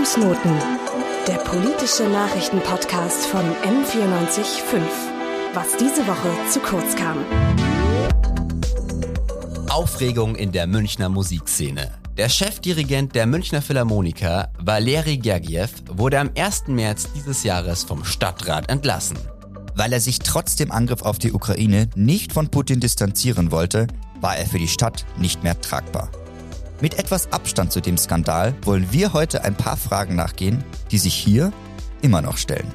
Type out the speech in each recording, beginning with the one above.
Fußnoten, der politische Nachrichtenpodcast von M945. Was diese Woche zu kurz kam. Aufregung in der Münchner Musikszene. Der Chefdirigent der Münchner Philharmoniker, Valeri Gergiev, wurde am 1. März dieses Jahres vom Stadtrat entlassen. Weil er sich trotz dem Angriff auf die Ukraine nicht von Putin distanzieren wollte, war er für die Stadt nicht mehr tragbar. Mit etwas Abstand zu dem Skandal wollen wir heute ein paar Fragen nachgehen, die sich hier immer noch stellen.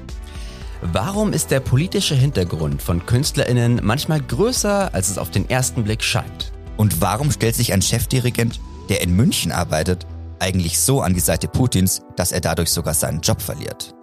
Warum ist der politische Hintergrund von KünstlerInnen manchmal größer, als es auf den ersten Blick scheint? Und warum stellt sich ein Chefdirigent, der in München arbeitet, eigentlich so an die Seite Putins, dass er dadurch sogar seinen Job verliert?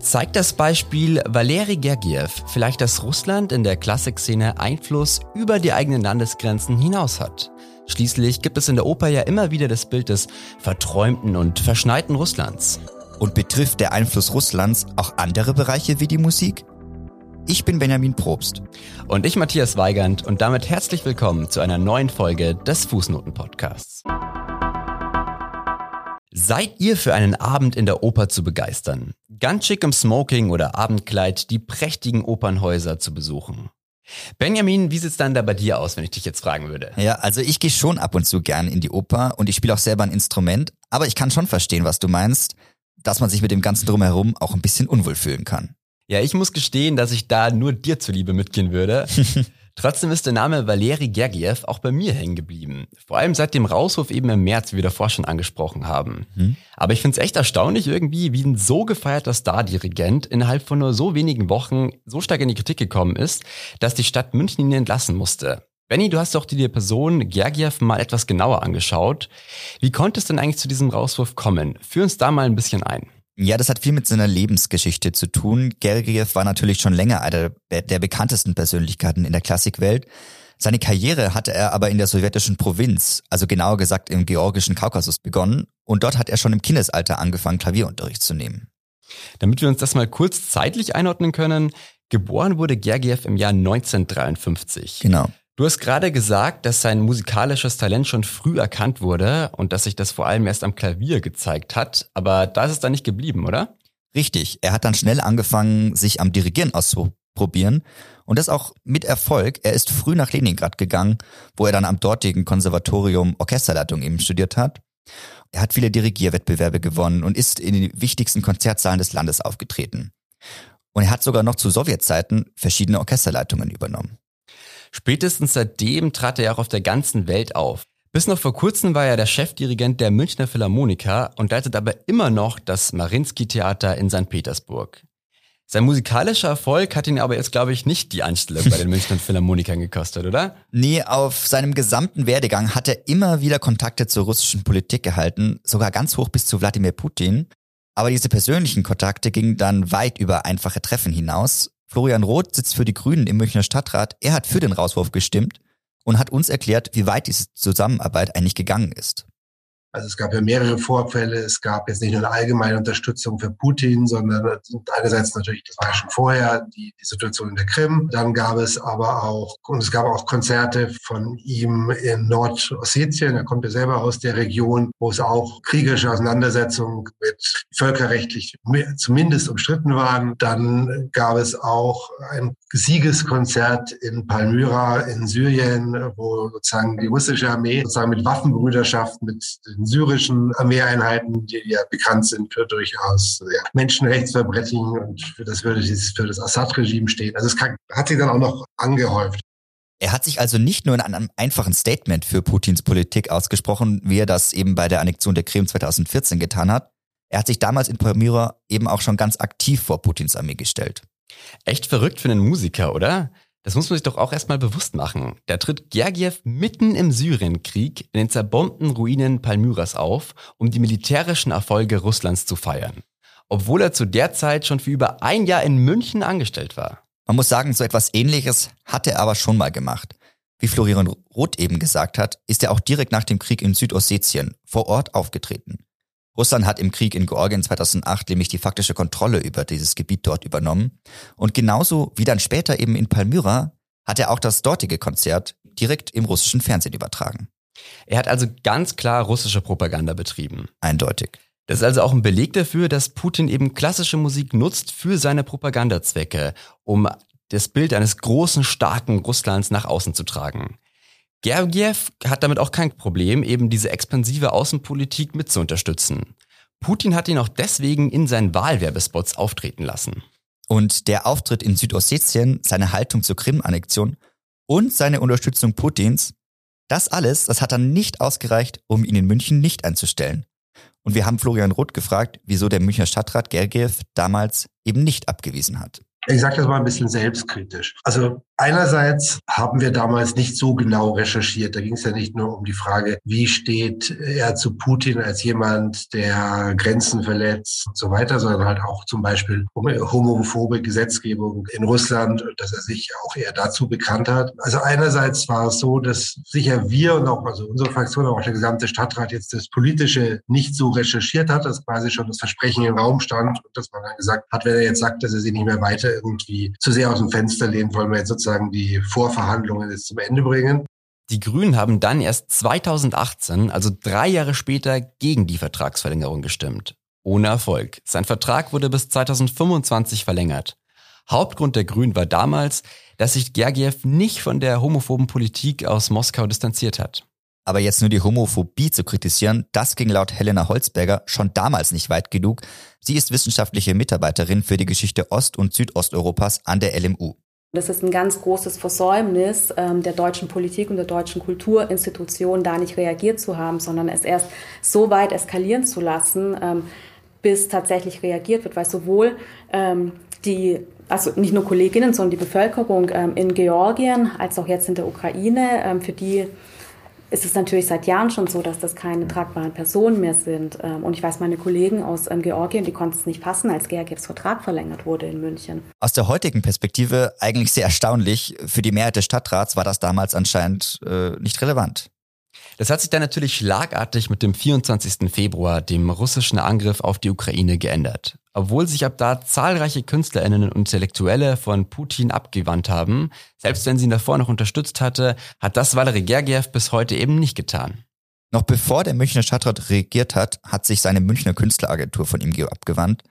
Zeigt das Beispiel Valeri Gergiev vielleicht, dass Russland in der Klassikszene Einfluss über die eigenen Landesgrenzen hinaus hat? Schließlich gibt es in der Oper ja immer wieder das Bild des verträumten und verschneiten Russlands. Und betrifft der Einfluss Russlands auch andere Bereiche wie die Musik? Ich bin Benjamin Probst. Und ich Matthias Weigand und damit herzlich willkommen zu einer neuen Folge des Fußnoten-Podcasts. Seid ihr für einen Abend in der Oper zu begeistern? Ganz schick im Smoking oder Abendkleid die prächtigen Opernhäuser zu besuchen? Benjamin, wie sieht's dann da bei dir aus, wenn ich dich jetzt fragen würde? Ja, also ich gehe schon ab und zu gern in die Oper und ich spiele auch selber ein Instrument, aber ich kann schon verstehen, was du meinst, dass man sich mit dem ganzen drumherum auch ein bisschen unwohl fühlen kann. Ja, ich muss gestehen, dass ich da nur dir zuliebe mitgehen würde. Trotzdem ist der Name Valeri Gergiev auch bei mir hängen geblieben. Vor allem seit dem Rauswurf eben im März, wie wir davor schon angesprochen haben. Mhm. Aber ich finde es echt erstaunlich irgendwie, wie ein so gefeierter Star-Dirigent innerhalb von nur so wenigen Wochen so stark in die Kritik gekommen ist, dass die Stadt München ihn entlassen musste. Benny, du hast doch die Person Gergiev mal etwas genauer angeschaut. Wie konnte es denn eigentlich zu diesem Rauswurf kommen? Führ uns da mal ein bisschen ein. Ja, das hat viel mit seiner Lebensgeschichte zu tun. Gergiev war natürlich schon länger einer der bekanntesten Persönlichkeiten in der Klassikwelt. Seine Karriere hatte er aber in der sowjetischen Provinz, also genauer gesagt im georgischen Kaukasus begonnen und dort hat er schon im Kindesalter angefangen, Klavierunterricht zu nehmen. Damit wir uns das mal kurz zeitlich einordnen können, geboren wurde Gergiev im Jahr 1953. Genau. Du hast gerade gesagt, dass sein musikalisches Talent schon früh erkannt wurde und dass sich das vor allem erst am Klavier gezeigt hat, aber da ist es dann nicht geblieben, oder? Richtig, er hat dann schnell angefangen, sich am Dirigieren auszuprobieren und das auch mit Erfolg. Er ist früh nach Leningrad gegangen, wo er dann am dortigen Konservatorium Orchesterleitung eben studiert hat. Er hat viele Dirigierwettbewerbe gewonnen und ist in den wichtigsten Konzertsaalen des Landes aufgetreten. Und er hat sogar noch zu Sowjetzeiten verschiedene Orchesterleitungen übernommen. Spätestens seitdem trat er auch auf der ganzen Welt auf. Bis noch vor kurzem war er der Chefdirigent der Münchner Philharmoniker und leitet aber immer noch das Marinsky-Theater in St. Petersburg. Sein musikalischer Erfolg hat ihn aber jetzt, glaube ich, nicht die Anstellung bei den Münchner Philharmonikern gekostet, oder? Nee, auf seinem gesamten Werdegang hat er immer wieder Kontakte zur russischen Politik gehalten, sogar ganz hoch bis zu Wladimir Putin. Aber diese persönlichen Kontakte gingen dann weit über einfache Treffen hinaus Florian Roth sitzt für die Grünen im Münchner Stadtrat. Er hat für den Rauswurf gestimmt und hat uns erklärt, wie weit diese Zusammenarbeit eigentlich gegangen ist. Also es gab ja mehrere Vorfälle. Es gab jetzt nicht nur eine allgemeine Unterstützung für Putin, sondern einerseits natürlich, das war schon vorher, die, die Situation in der Krim. Dann gab es aber auch, und es gab auch Konzerte von ihm in Nordossetien. Er kommt ja selber aus der Region, wo es auch kriegerische Auseinandersetzungen mit völkerrechtlich zumindest umstritten waren. Dann gab es auch ein Siegeskonzert in Palmyra in Syrien, wo sozusagen die russische Armee sozusagen mit Waffenbrüderschaft mit syrischen Armeeeinheiten, die ja bekannt sind für durchaus ja, Menschenrechtsverbrechen und für das würde dieses für das Assad-Regime stehen. Also es kann, hat sich dann auch noch angehäuft. Er hat sich also nicht nur in einem einfachen Statement für Putins Politik ausgesprochen, wie er das eben bei der Annexion der Krim 2014 getan hat. Er hat sich damals in Palmyra eben auch schon ganz aktiv vor Putins Armee gestellt. Echt verrückt für einen Musiker, oder? Das muss man sich doch auch erstmal bewusst machen. Da tritt Gergiev mitten im Syrienkrieg in den zerbombten Ruinen Palmyras auf, um die militärischen Erfolge Russlands zu feiern. Obwohl er zu der Zeit schon für über ein Jahr in München angestellt war. Man muss sagen, so etwas ähnliches hat er aber schon mal gemacht. Wie Florian Roth eben gesagt hat, ist er auch direkt nach dem Krieg in Südossetien vor Ort aufgetreten. Russland hat im Krieg in Georgien 2008 nämlich die faktische Kontrolle über dieses Gebiet dort übernommen. Und genauso wie dann später eben in Palmyra hat er auch das dortige Konzert direkt im russischen Fernsehen übertragen. Er hat also ganz klar russische Propaganda betrieben. Eindeutig. Das ist also auch ein Beleg dafür, dass Putin eben klassische Musik nutzt für seine Propagandazwecke, um das Bild eines großen, starken Russlands nach außen zu tragen. Gergiev hat damit auch kein Problem, eben diese expansive Außenpolitik mit zu unterstützen. Putin hat ihn auch deswegen in seinen Wahlwerbespots auftreten lassen. Und der Auftritt in Südossetien, seine Haltung zur Krim-Annexion und seine Unterstützung Putins, das alles, das hat dann nicht ausgereicht, um ihn in München nicht einzustellen. Und wir haben Florian Roth gefragt, wieso der Münchner Stadtrat Gergiev damals eben nicht abgewiesen hat. Ich sage das mal ein bisschen selbstkritisch. Also einerseits haben wir damals nicht so genau recherchiert. Da ging es ja nicht nur um die Frage, wie steht er zu Putin als jemand, der Grenzen verletzt und so weiter, sondern halt auch zum Beispiel um homophobe Gesetzgebung in Russland, dass er sich auch eher dazu bekannt hat. Also einerseits war es so, dass sicher wir und auch also unsere Fraktion, aber auch der gesamte Stadtrat jetzt das Politische nicht so recherchiert hat, dass quasi schon das Versprechen im Raum stand und dass man dann gesagt hat, wenn er jetzt sagt, dass er sich nicht mehr weiter irgendwie zu sehr aus dem Fenster lehnt, wollen wir jetzt sozusagen die Vorverhandlungen jetzt zum Ende bringen. Die Grünen haben dann erst 2018, also drei Jahre später, gegen die Vertragsverlängerung gestimmt. Ohne Erfolg. Sein Vertrag wurde bis 2025 verlängert. Hauptgrund der Grünen war damals, dass sich Gergiev nicht von der homophoben Politik aus Moskau distanziert hat. Aber jetzt nur die Homophobie zu kritisieren, das ging laut Helena Holzberger schon damals nicht weit genug. Sie ist wissenschaftliche Mitarbeiterin für die Geschichte Ost- und Südosteuropas an der LMU. Das ist ein ganz großes Versäumnis ähm, der deutschen Politik und der deutschen Kulturinstitutionen, da nicht reagiert zu haben, sondern es erst so weit eskalieren zu lassen, ähm, bis tatsächlich reagiert wird, weil sowohl ähm, die also nicht nur Kolleginnen, sondern die Bevölkerung ähm, in Georgien als auch jetzt in der Ukraine, ähm, für die ist es natürlich seit Jahren schon so, dass das keine tragbaren Personen mehr sind. Ähm, und ich weiß, meine Kollegen aus ähm, Georgien, die konnten es nicht passen, als Gergievs Vertrag verlängert wurde in München. Aus der heutigen Perspektive eigentlich sehr erstaunlich. Für die Mehrheit des Stadtrats war das damals anscheinend äh, nicht relevant. Das hat sich dann natürlich schlagartig mit dem 24. Februar, dem russischen Angriff auf die Ukraine, geändert. Obwohl sich ab da zahlreiche KünstlerInnen und Intellektuelle von Putin abgewandt haben, selbst wenn sie ihn davor noch unterstützt hatte, hat das Valery Gergiev bis heute eben nicht getan. Noch bevor der Münchner Stadtrat regiert hat, hat sich seine Münchner Künstleragentur von ihm abgewandt.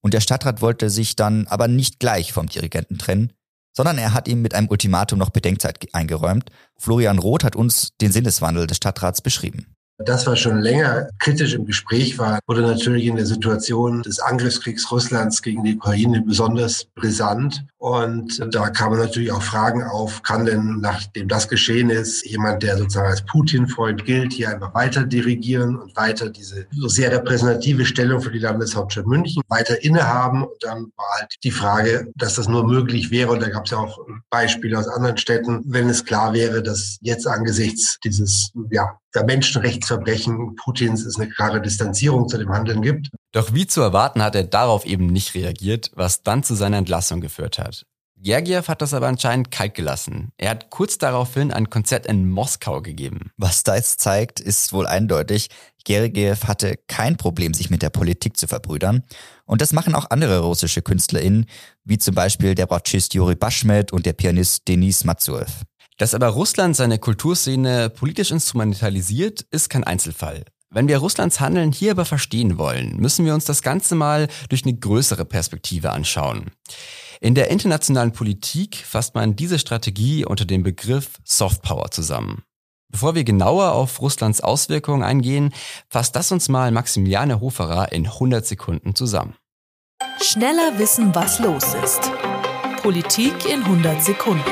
Und der Stadtrat wollte sich dann aber nicht gleich vom Dirigenten trennen, sondern er hat ihm mit einem Ultimatum noch Bedenkzeit eingeräumt. Florian Roth hat uns den Sinneswandel des Stadtrats beschrieben. Das, was schon länger kritisch im Gespräch war, wurde natürlich in der Situation des Angriffskriegs Russlands gegen die Ukraine besonders brisant. Und da kamen natürlich auch Fragen auf, kann denn, nachdem das geschehen ist, jemand, der sozusagen als Putin-Freund gilt, hier einfach weiter dirigieren und weiter diese so sehr repräsentative Stellung für die Landeshauptstadt München weiter innehaben? Und dann war halt die Frage, dass das nur möglich wäre. Und da gab es ja auch Beispiele aus anderen Städten, wenn es klar wäre, dass jetzt angesichts dieses, ja, der Menschenrechtsverbrechen Putins es eine klare Distanzierung zu dem Handeln gibt. Doch wie zu erwarten hat er darauf eben nicht reagiert, was dann zu seiner Entlassung geführt hat. Gergiev hat das aber anscheinend kalt gelassen. Er hat kurz daraufhin ein Konzert in Moskau gegeben. Was da jetzt zeigt, ist wohl eindeutig, Gergiev hatte kein Problem, sich mit der Politik zu verbrüdern. Und das machen auch andere russische KünstlerInnen, wie zum Beispiel der Bratschist Juri Bashmet und der Pianist Denis Matsuev. Dass aber Russland seine Kulturszene politisch instrumentalisiert, ist kein Einzelfall. Wenn wir Russlands Handeln hier aber verstehen wollen, müssen wir uns das Ganze mal durch eine größere Perspektive anschauen. In der internationalen Politik fasst man diese Strategie unter dem Begriff Soft Power zusammen. Bevor wir genauer auf Russlands Auswirkungen eingehen, fasst das uns mal Maximiliane Hoferer in 100 Sekunden zusammen. Schneller wissen, was los ist. Politik in 100 Sekunden.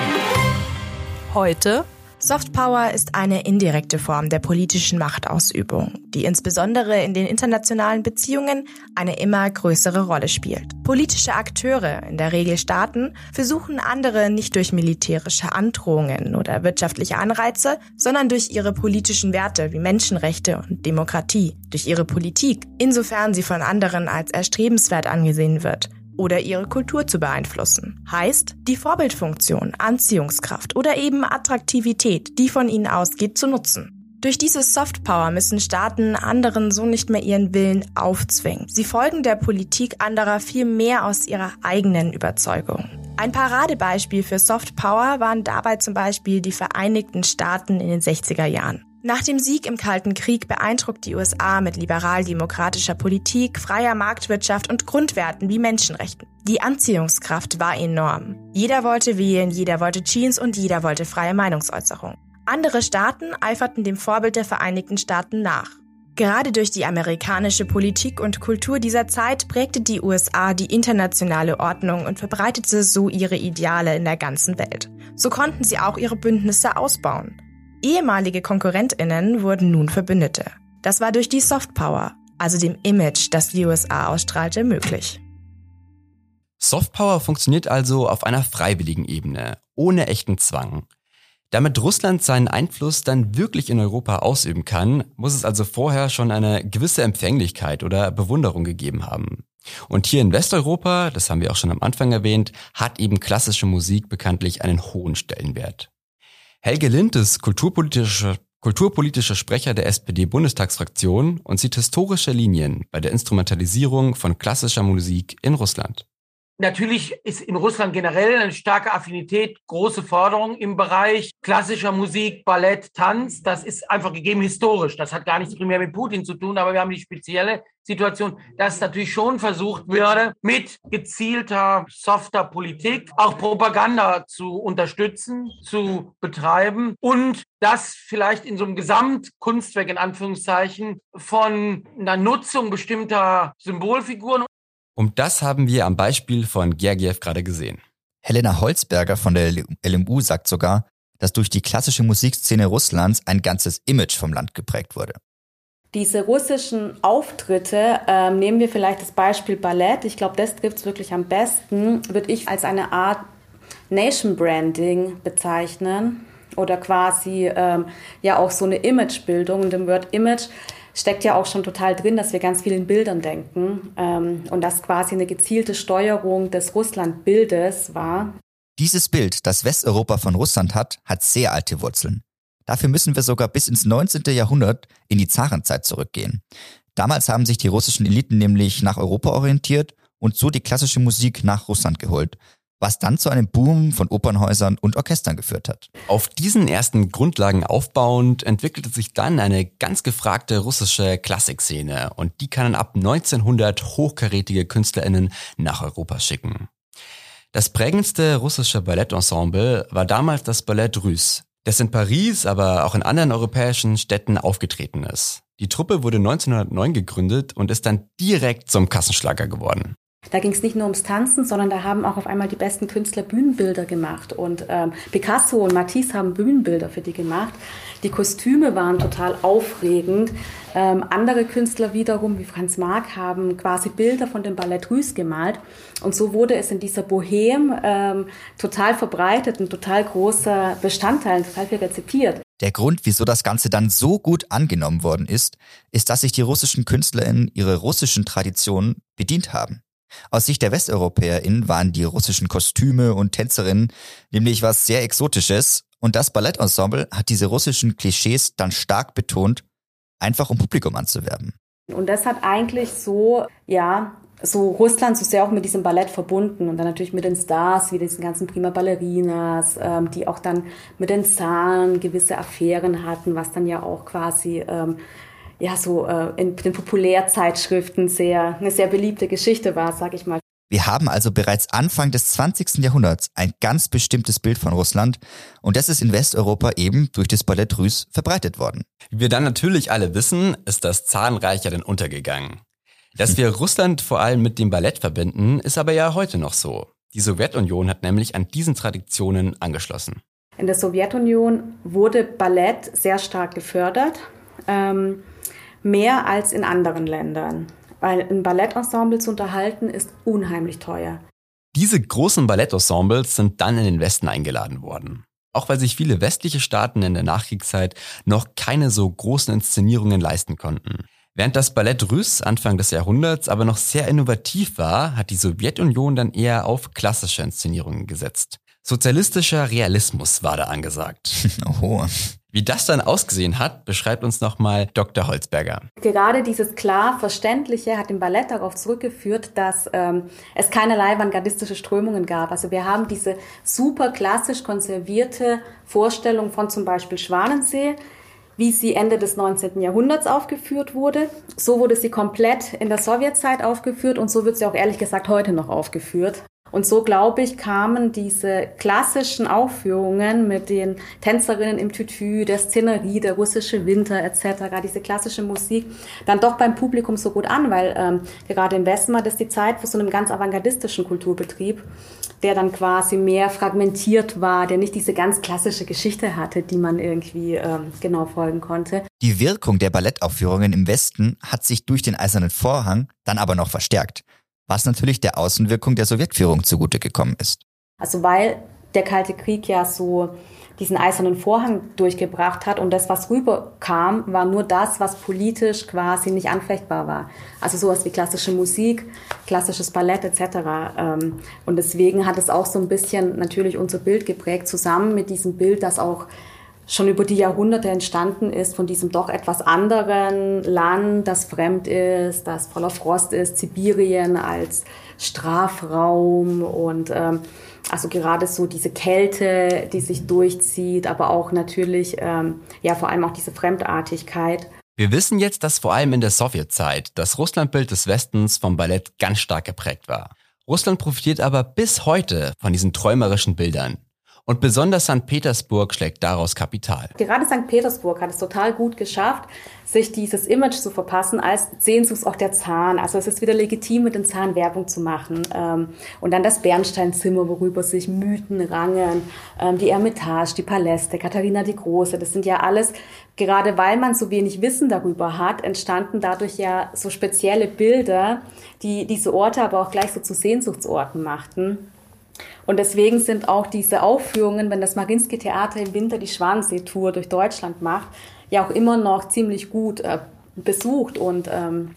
Heute Soft Power ist eine indirekte Form der politischen Machtausübung, die insbesondere in den internationalen Beziehungen eine immer größere Rolle spielt. Politische Akteure, in der Regel Staaten, versuchen andere nicht durch militärische Androhungen oder wirtschaftliche Anreize, sondern durch ihre politischen Werte wie Menschenrechte und Demokratie, durch ihre Politik, insofern sie von anderen als erstrebenswert angesehen wird, oder ihre Kultur zu beeinflussen. Heißt, die Vorbildfunktion, Anziehungskraft oder eben Attraktivität, die von ihnen ausgeht, zu nutzen. Durch diese Softpower müssen Staaten anderen so nicht mehr ihren Willen aufzwingen. Sie folgen der Politik anderer viel mehr aus ihrer eigenen Überzeugung. Ein Paradebeispiel für Softpower waren dabei zum Beispiel die Vereinigten Staaten in den 60er Jahren. Nach dem Sieg im Kalten Krieg beeindruckt die USA mit liberal-demokratischer Politik, freier Marktwirtschaft und Grundwerten wie Menschenrechten. Die Anziehungskraft war enorm. Jeder wollte wählen, jeder wollte Jeans und jeder wollte freie Meinungsäußerung. Andere Staaten eiferten dem Vorbild der Vereinigten Staaten nach. Gerade durch die amerikanische Politik und Kultur dieser Zeit prägte die USA die internationale Ordnung und verbreitete so ihre Ideale in der ganzen Welt. So konnten sie auch ihre Bündnisse ausbauen. Ehemalige Konkurrentinnen wurden nun Verbündete. Das war durch die Softpower, also dem Image, das die USA ausstrahlte, möglich. Softpower funktioniert also auf einer freiwilligen Ebene, ohne echten Zwang. Damit Russland seinen Einfluss dann wirklich in Europa ausüben kann, muss es also vorher schon eine gewisse Empfänglichkeit oder Bewunderung gegeben haben. Und hier in Westeuropa, das haben wir auch schon am Anfang erwähnt, hat eben klassische Musik bekanntlich einen hohen Stellenwert. Helge Lind ist kulturpolitischer, kulturpolitischer Sprecher der SPD-Bundestagsfraktion und sieht historische Linien bei der Instrumentalisierung von klassischer Musik in Russland. Natürlich ist in Russland generell eine starke Affinität, große Forderung im Bereich klassischer Musik, Ballett, Tanz. Das ist einfach gegeben historisch. Das hat gar nichts primär mit Putin zu tun, aber wir haben die spezielle Situation, dass natürlich schon versucht würde, mit gezielter, softer Politik auch Propaganda zu unterstützen, zu betreiben und das vielleicht in so einem Gesamtkunstwerk in Anführungszeichen von einer Nutzung bestimmter Symbolfiguren und das haben wir am Beispiel von Gergiev gerade gesehen. Helena Holzberger von der LMU sagt sogar, dass durch die klassische Musikszene Russlands ein ganzes Image vom Land geprägt wurde. Diese russischen Auftritte, ähm, nehmen wir vielleicht das Beispiel Ballett, ich glaube, das trifft es wirklich am besten, würde ich als eine Art Nation Branding bezeichnen oder quasi ähm, ja auch so eine Imagebildung. Und im Wort Image steckt ja auch schon total drin, dass wir ganz viel in Bildern denken ähm, und das quasi eine gezielte Steuerung des Russlandbildes war. Dieses Bild, das Westeuropa von Russland hat, hat sehr alte Wurzeln. Dafür müssen wir sogar bis ins 19. Jahrhundert in die Zarenzeit zurückgehen. Damals haben sich die russischen Eliten nämlich nach Europa orientiert und so die klassische Musik nach Russland geholt, was dann zu einem Boom von Opernhäusern und Orchestern geführt hat. Auf diesen ersten Grundlagen aufbauend entwickelte sich dann eine ganz gefragte russische Klassikszene und die kann ab 1900 hochkarätige KünstlerInnen nach Europa schicken. Das prägendste russische Ballettensemble war damals das Ballett Russe, das in Paris, aber auch in anderen europäischen Städten aufgetreten ist. Die Truppe wurde 1909 gegründet und ist dann direkt zum Kassenschlager geworden. Da ging es nicht nur ums Tanzen, sondern da haben auch auf einmal die besten Künstler Bühnenbilder gemacht. Und ähm, Picasso und Matisse haben Bühnenbilder für die gemacht. Die Kostüme waren total aufregend. Ähm, andere Künstler wiederum, wie Franz Marc, haben quasi Bilder von dem Ballett Russe gemalt. Und so wurde es in dieser Bohème ähm, total verbreitet, ein total großer Bestandteil, total viel rezipiert. Der Grund, wieso das Ganze dann so gut angenommen worden ist, ist, dass sich die russischen KünstlerInnen ihre russischen Traditionen bedient haben. Aus Sicht der WesteuropäerInnen waren die russischen Kostüme und Tänzerinnen nämlich was sehr Exotisches und das Ballettensemble hat diese russischen Klischees dann stark betont, einfach um Publikum anzuwerben. Und das hat eigentlich so, ja, so Russland so sehr auch mit diesem Ballett verbunden und dann natürlich mit den Stars, wie diesen ganzen Prima Ballerinas, ähm, die auch dann mit den Zahlen gewisse Affären hatten, was dann ja auch quasi ähm, ja so äh, in den Populärzeitschriften sehr eine sehr beliebte Geschichte war, sag ich mal. Wir haben also bereits Anfang des 20. Jahrhunderts ein ganz bestimmtes Bild von Russland und das ist in Westeuropa eben durch das Ballett Russe verbreitet worden. Wie wir dann natürlich alle wissen, ist das Zahnreich ja dann untergegangen. Dass wir Russland vor allem mit dem Ballett verbinden, ist aber ja heute noch so. Die Sowjetunion hat nämlich an diesen Traditionen angeschlossen. In der Sowjetunion wurde Ballett sehr stark gefördert. Ähm, mehr als in anderen Ländern. Weil ein Ballettensemble zu unterhalten ist unheimlich teuer. Diese großen Ballettensembles sind dann in den Westen eingeladen worden. Auch weil sich viele westliche Staaten in der Nachkriegszeit noch keine so großen Inszenierungen leisten konnten. Während das Ballett Russe Anfang des Jahrhunderts aber noch sehr innovativ war, hat die Sowjetunion dann eher auf klassische Inszenierungen gesetzt. Sozialistischer Realismus war da angesagt. Oho. Wie das dann ausgesehen hat, beschreibt uns nochmal Dr. Holzberger. Gerade dieses klar Verständliche hat im Ballett darauf zurückgeführt, dass ähm, es keinerlei avantgardistische Strömungen gab. Also wir haben diese super klassisch konservierte Vorstellung von zum Beispiel Schwanensee, wie sie Ende des 19. Jahrhunderts aufgeführt wurde. So wurde sie komplett in der Sowjetzeit aufgeführt und so wird sie auch ehrlich gesagt heute noch aufgeführt. Und so, glaube ich, kamen diese klassischen Aufführungen mit den Tänzerinnen im Tütü, der Szenerie, der russische Winter etc., diese klassische Musik, dann doch beim Publikum so gut an, weil ähm, gerade im Westen war das die Zeit von so einem ganz avantgardistischen Kulturbetrieb, der dann quasi mehr fragmentiert war, der nicht diese ganz klassische Geschichte hatte, die man irgendwie ähm, genau folgen konnte. Die Wirkung der Ballettaufführungen im Westen hat sich durch den Eisernen Vorhang dann aber noch verstärkt was natürlich der Außenwirkung der Sowjetführung zugute gekommen ist. Also weil der Kalte Krieg ja so diesen eisernen Vorhang durchgebracht hat und das, was rüberkam, war nur das, was politisch quasi nicht anfechtbar war. Also sowas wie klassische Musik, klassisches Ballett etc. Ähm, und deswegen hat es auch so ein bisschen natürlich unser Bild geprägt, zusammen mit diesem Bild, das auch schon über die Jahrhunderte entstanden ist von diesem doch etwas anderen Land, das fremd ist, das voller Frost ist, Sibirien als Strafraum und ähm, also gerade so diese Kälte, die sich durchzieht, aber auch natürlich ähm, ja vor allem auch diese Fremdartigkeit. Wir wissen jetzt, dass vor allem in der Sowjetzeit das Russlandbild des Westens vom Ballett ganz stark geprägt war. Russland profitiert aber bis heute von diesen träumerischen Bildern. Und besonders St. Petersburg schlägt daraus Kapital. Gerade St. Petersburg hat es total gut geschafft, sich dieses Image zu verpassen als Sehnsuchtsort der Zahn. Also es ist wieder legitim, mit den Zahn Werbung zu machen. Ähm, und dann das Bernsteinzimmer, worüber sich Mythen rangen, ähm, die Ermitage, die Paläste, Katharina die Große. Das sind ja alles, gerade weil man so wenig Wissen darüber hat, entstanden dadurch ja so spezielle Bilder, die diese Orte aber auch gleich so zu Sehnsuchtsorten machten. Und deswegen sind auch diese Aufführungen, wenn das Marinsky Theater im Winter die Schwanensee-Tour durch Deutschland macht, ja auch immer noch ziemlich gut äh, besucht und ähm,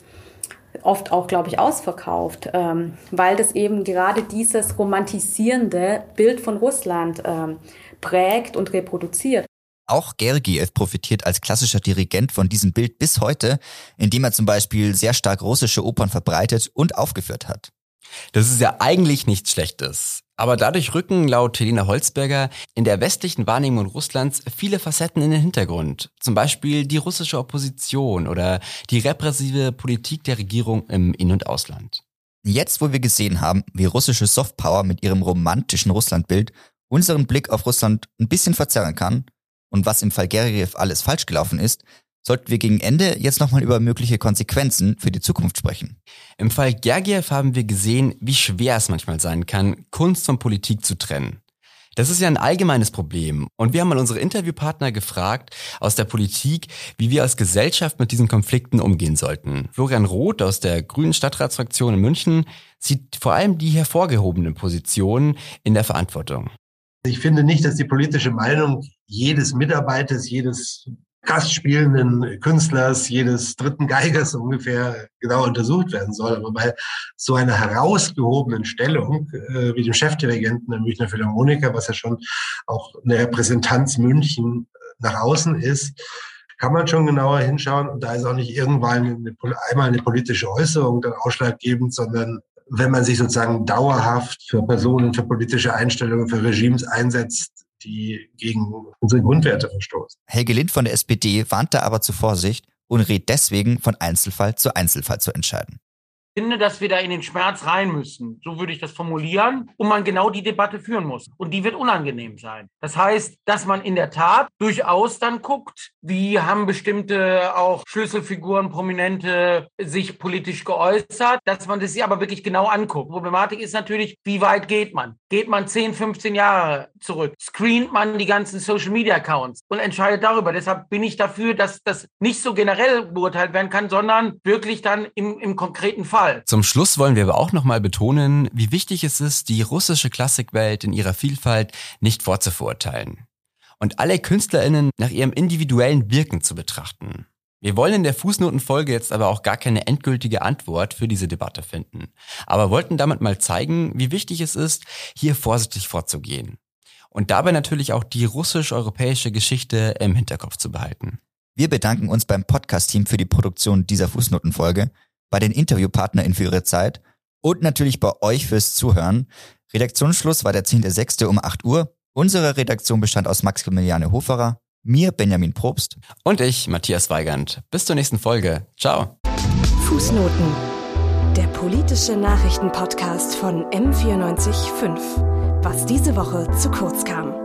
oft auch, glaube ich, ausverkauft, ähm, weil das eben gerade dieses romantisierende Bild von Russland ähm, prägt und reproduziert. Auch Gergiev profitiert als klassischer Dirigent von diesem Bild bis heute, indem er zum Beispiel sehr stark russische Opern verbreitet und aufgeführt hat. Das ist ja eigentlich nichts Schlechtes. Aber dadurch rücken laut Helena Holzberger in der westlichen Wahrnehmung Russlands viele Facetten in den Hintergrund. Zum Beispiel die russische Opposition oder die repressive Politik der Regierung im In- und Ausland. Jetzt, wo wir gesehen haben, wie russische Softpower mit ihrem romantischen Russlandbild unseren Blick auf Russland ein bisschen verzerren kann und was im Fall Gergiev alles falsch gelaufen ist, sollten wir gegen Ende jetzt nochmal über mögliche Konsequenzen für die Zukunft sprechen. Im Fall Gergiev haben wir gesehen, wie schwer es manchmal sein kann, Kunst von Politik zu trennen. Das ist ja ein allgemeines Problem. Und wir haben mal unsere Interviewpartner gefragt aus der Politik, wie wir als Gesellschaft mit diesen Konflikten umgehen sollten. Florian Roth aus der Grünen Stadtratsfraktion in München sieht vor allem die hervorgehobenen Positionen in der Verantwortung. Ich finde nicht, dass die politische Meinung jedes Mitarbeiters, jedes gastspielenden Künstlers, jedes dritten Geigers ungefähr genau untersucht werden soll. Aber bei so einer herausgehobenen Stellung äh, wie dem Chefdirigenten der Münchner Philharmoniker, was ja schon auch eine Repräsentanz München äh, nach außen ist, kann man schon genauer hinschauen. Und da ist auch nicht irgendwann eine, einmal eine politische Äußerung dann ausschlaggebend, sondern wenn man sich sozusagen dauerhaft für Personen, für politische Einstellungen, für Regimes einsetzt, die gegen unsere Grundwerte verstoßen. Helge Lind von der SPD warnte aber zur Vorsicht und rät deswegen, von Einzelfall zu Einzelfall zu entscheiden finde, dass wir da in den Schmerz rein müssen. So würde ich das formulieren. Und man genau die Debatte führen muss. Und die wird unangenehm sein. Das heißt, dass man in der Tat durchaus dann guckt, wie haben bestimmte auch Schlüsselfiguren, Prominente sich politisch geäußert, dass man das sich aber wirklich genau anguckt. Problematik ist natürlich, wie weit geht man? Geht man 10, 15 Jahre zurück? Screent man die ganzen Social Media Accounts und entscheidet darüber. Deshalb bin ich dafür, dass das nicht so generell beurteilt werden kann, sondern wirklich dann im, im konkreten Fall. Fall. Zum Schluss wollen wir aber auch nochmal betonen, wie wichtig es ist, die russische Klassikwelt in ihrer Vielfalt nicht vorzuverurteilen. Und alle KünstlerInnen nach ihrem individuellen Wirken zu betrachten. Wir wollen in der Fußnotenfolge jetzt aber auch gar keine endgültige Antwort für diese Debatte finden, aber wollten damit mal zeigen, wie wichtig es ist, hier vorsichtig vorzugehen. Und dabei natürlich auch die russisch-europäische Geschichte im Hinterkopf zu behalten. Wir bedanken uns beim Podcast-Team für die Produktion dieser Fußnotenfolge bei den InterviewpartnerInnen für ihre Zeit und natürlich bei euch fürs Zuhören. Redaktionsschluss war der 10.06. um 8 Uhr. Unsere Redaktion bestand aus Maximiliane Hoferer, mir Benjamin Probst und ich Matthias Weigand. Bis zur nächsten Folge. Ciao. Fußnoten. Der politische Nachrichtenpodcast von M945. Was diese Woche zu kurz kam.